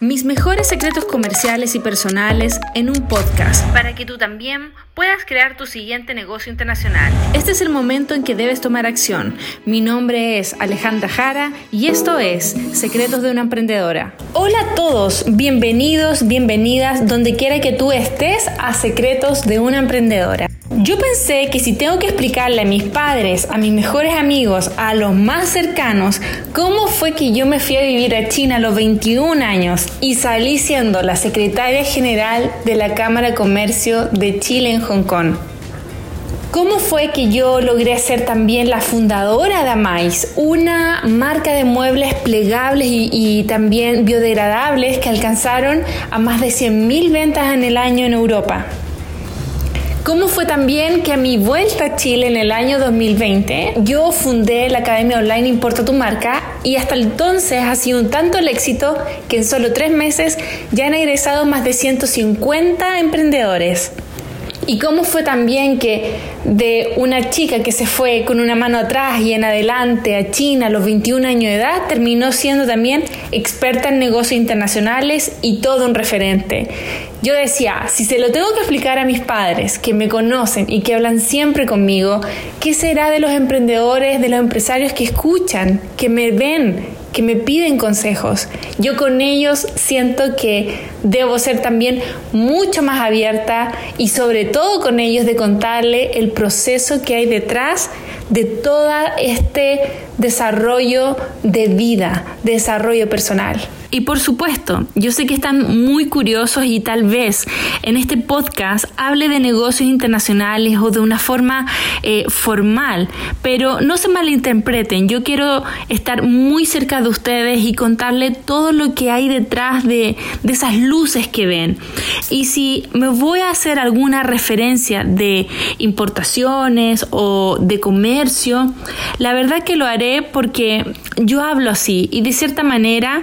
Mis mejores secretos comerciales y personales en un podcast para que tú también puedas crear tu siguiente negocio internacional. Este es el momento en que debes tomar acción. Mi nombre es Alejandra Jara y esto es Secretos de una Emprendedora. Hola a todos, bienvenidos, bienvenidas donde quiera que tú estés a Secretos de una Emprendedora. Yo pensé que si tengo que explicarle a mis padres, a mis mejores amigos, a los más cercanos, cómo fue que yo me fui a vivir a China a los 21 años y salí siendo la secretaria general de la Cámara de Comercio de Chile en Hong Kong. ¿Cómo fue que yo logré ser también la fundadora de Amais, una marca de muebles plegables y, y también biodegradables que alcanzaron a más de 100.000 ventas en el año en Europa? ¿Cómo fue también que a mi vuelta a Chile en el año 2020 yo fundé la Academia Online Importa tu Marca y hasta entonces ha sido un tanto el éxito que en solo tres meses ya han egresado más de 150 emprendedores? Y cómo fue también que de una chica que se fue con una mano atrás y en adelante a China a los 21 años de edad, terminó siendo también experta en negocios internacionales y todo un referente. Yo decía, si se lo tengo que explicar a mis padres que me conocen y que hablan siempre conmigo, ¿qué será de los emprendedores, de los empresarios que escuchan, que me ven, que me piden consejos. Yo con ellos siento que debo ser también mucho más abierta y sobre todo con ellos de contarle el proceso que hay detrás de todo este desarrollo de vida, desarrollo personal. Y por supuesto, yo sé que están muy curiosos y tal vez en este podcast hable de negocios internacionales o de una forma eh, formal, pero no se malinterpreten, yo quiero estar muy cerca de ustedes y contarle todo lo que hay detrás de, de esas luces que ven. Y si me voy a hacer alguna referencia de importaciones o de comercio, la verdad que lo haré porque yo hablo así y de cierta manera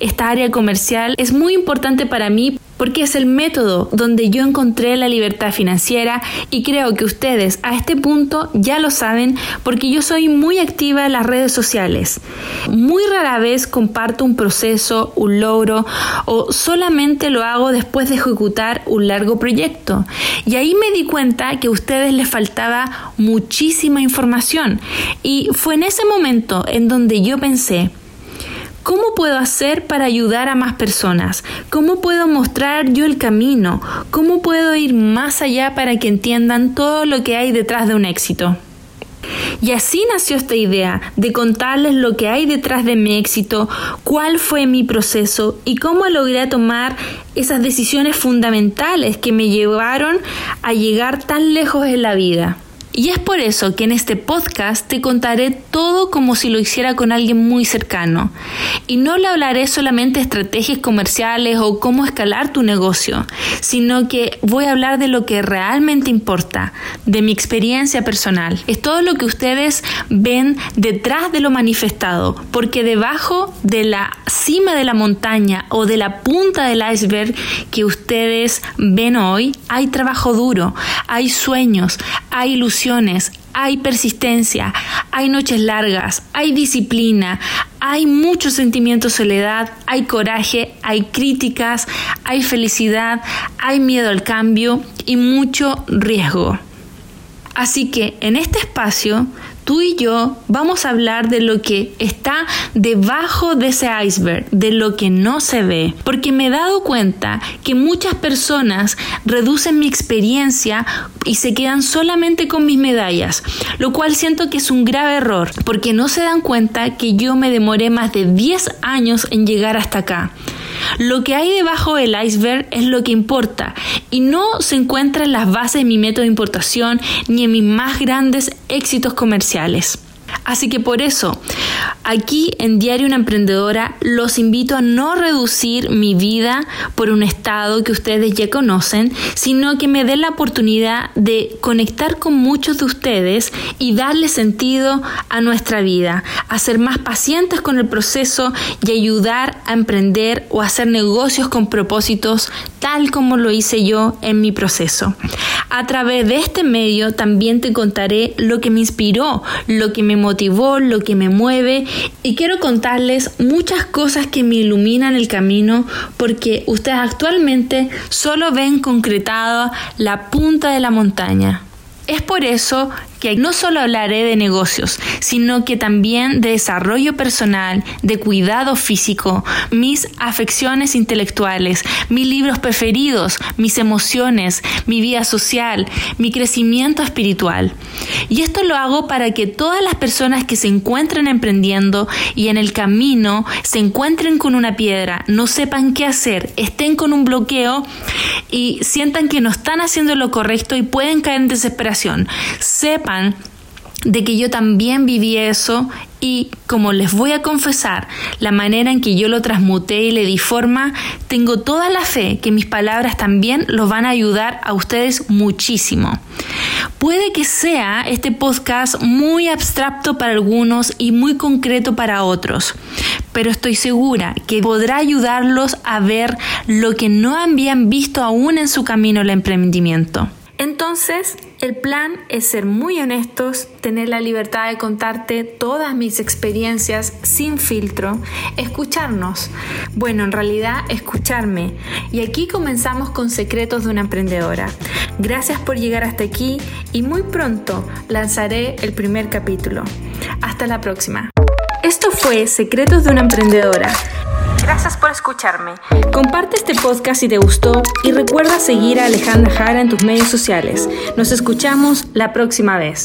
esta área comercial es muy importante para mí porque es el método donde yo encontré la libertad financiera y creo que ustedes a este punto ya lo saben porque yo soy muy activa en las redes sociales. Muy rara vez comparto un proceso, un logro o solamente lo hago después de ejecutar un largo proyecto. Y ahí me di cuenta que a ustedes les faltaba muchísima información y fue en ese momento en donde yo pensé, ¿Cómo puedo hacer para ayudar a más personas? ¿Cómo puedo mostrar yo el camino? ¿Cómo puedo ir más allá para que entiendan todo lo que hay detrás de un éxito? Y así nació esta idea de contarles lo que hay detrás de mi éxito, cuál fue mi proceso y cómo logré tomar esas decisiones fundamentales que me llevaron a llegar tan lejos en la vida. Y es por eso que en este podcast te contaré todo como si lo hiciera con alguien muy cercano. Y no le hablaré solamente de estrategias comerciales o cómo escalar tu negocio, sino que voy a hablar de lo que realmente importa, de mi experiencia personal. Es todo lo que ustedes ven detrás de lo manifestado, porque debajo de la cima de la montaña o de la punta del iceberg que ustedes ven hoy, hay trabajo duro, hay sueños, hay ilusiones hay persistencia, hay noches largas, hay disciplina, hay mucho sentimiento de soledad, hay coraje, hay críticas, hay felicidad, hay miedo al cambio y mucho riesgo. Así que en este espacio tú y yo vamos a hablar de lo que está debajo de ese iceberg, de lo que no se ve, porque me he dado cuenta que muchas personas reducen mi experiencia y se quedan solamente con mis medallas, lo cual siento que es un grave error, porque no se dan cuenta que yo me demoré más de 10 años en llegar hasta acá. Lo que hay debajo del iceberg es lo que importa y no se encuentra en las bases de mi método de importación ni en mis más grandes éxitos comerciales. Así que por eso, aquí en Diario Una Emprendedora los invito a no reducir mi vida por un estado que ustedes ya conocen, sino que me den la oportunidad de conectar con muchos de ustedes y darle sentido a nuestra vida, a ser más pacientes con el proceso y ayudar a emprender o hacer negocios con propósitos tal como lo hice yo en mi proceso. A través de este medio también te contaré lo que me inspiró, lo que me motivó, lo que me mueve y quiero contarles muchas cosas que me iluminan el camino porque ustedes actualmente solo ven concretada la punta de la montaña. Es por eso que no solo hablaré de negocios, sino que también de desarrollo personal, de cuidado físico, mis afecciones intelectuales, mis libros preferidos, mis emociones, mi vida social, mi crecimiento espiritual. Y esto lo hago para que todas las personas que se encuentren emprendiendo y en el camino se encuentren con una piedra, no sepan qué hacer, estén con un bloqueo y sientan que no están haciendo lo correcto y pueden caer en desesperación. De que yo también viví eso y como les voy a confesar, la manera en que yo lo transmuté y le di forma, tengo toda la fe que mis palabras también los van a ayudar a ustedes muchísimo. Puede que sea este podcast muy abstracto para algunos y muy concreto para otros, pero estoy segura que podrá ayudarlos a ver lo que no habían visto aún en su camino al emprendimiento. Entonces, el plan es ser muy honestos, tener la libertad de contarte todas mis experiencias sin filtro, escucharnos. Bueno, en realidad, escucharme. Y aquí comenzamos con Secretos de una Emprendedora. Gracias por llegar hasta aquí y muy pronto lanzaré el primer capítulo. Hasta la próxima. Esto fue Secretos de una Emprendedora. Gracias por escucharme. Comparte este podcast si te gustó y recuerda seguir a Alejandra Jara en tus medios sociales. Nos escuchamos la próxima vez.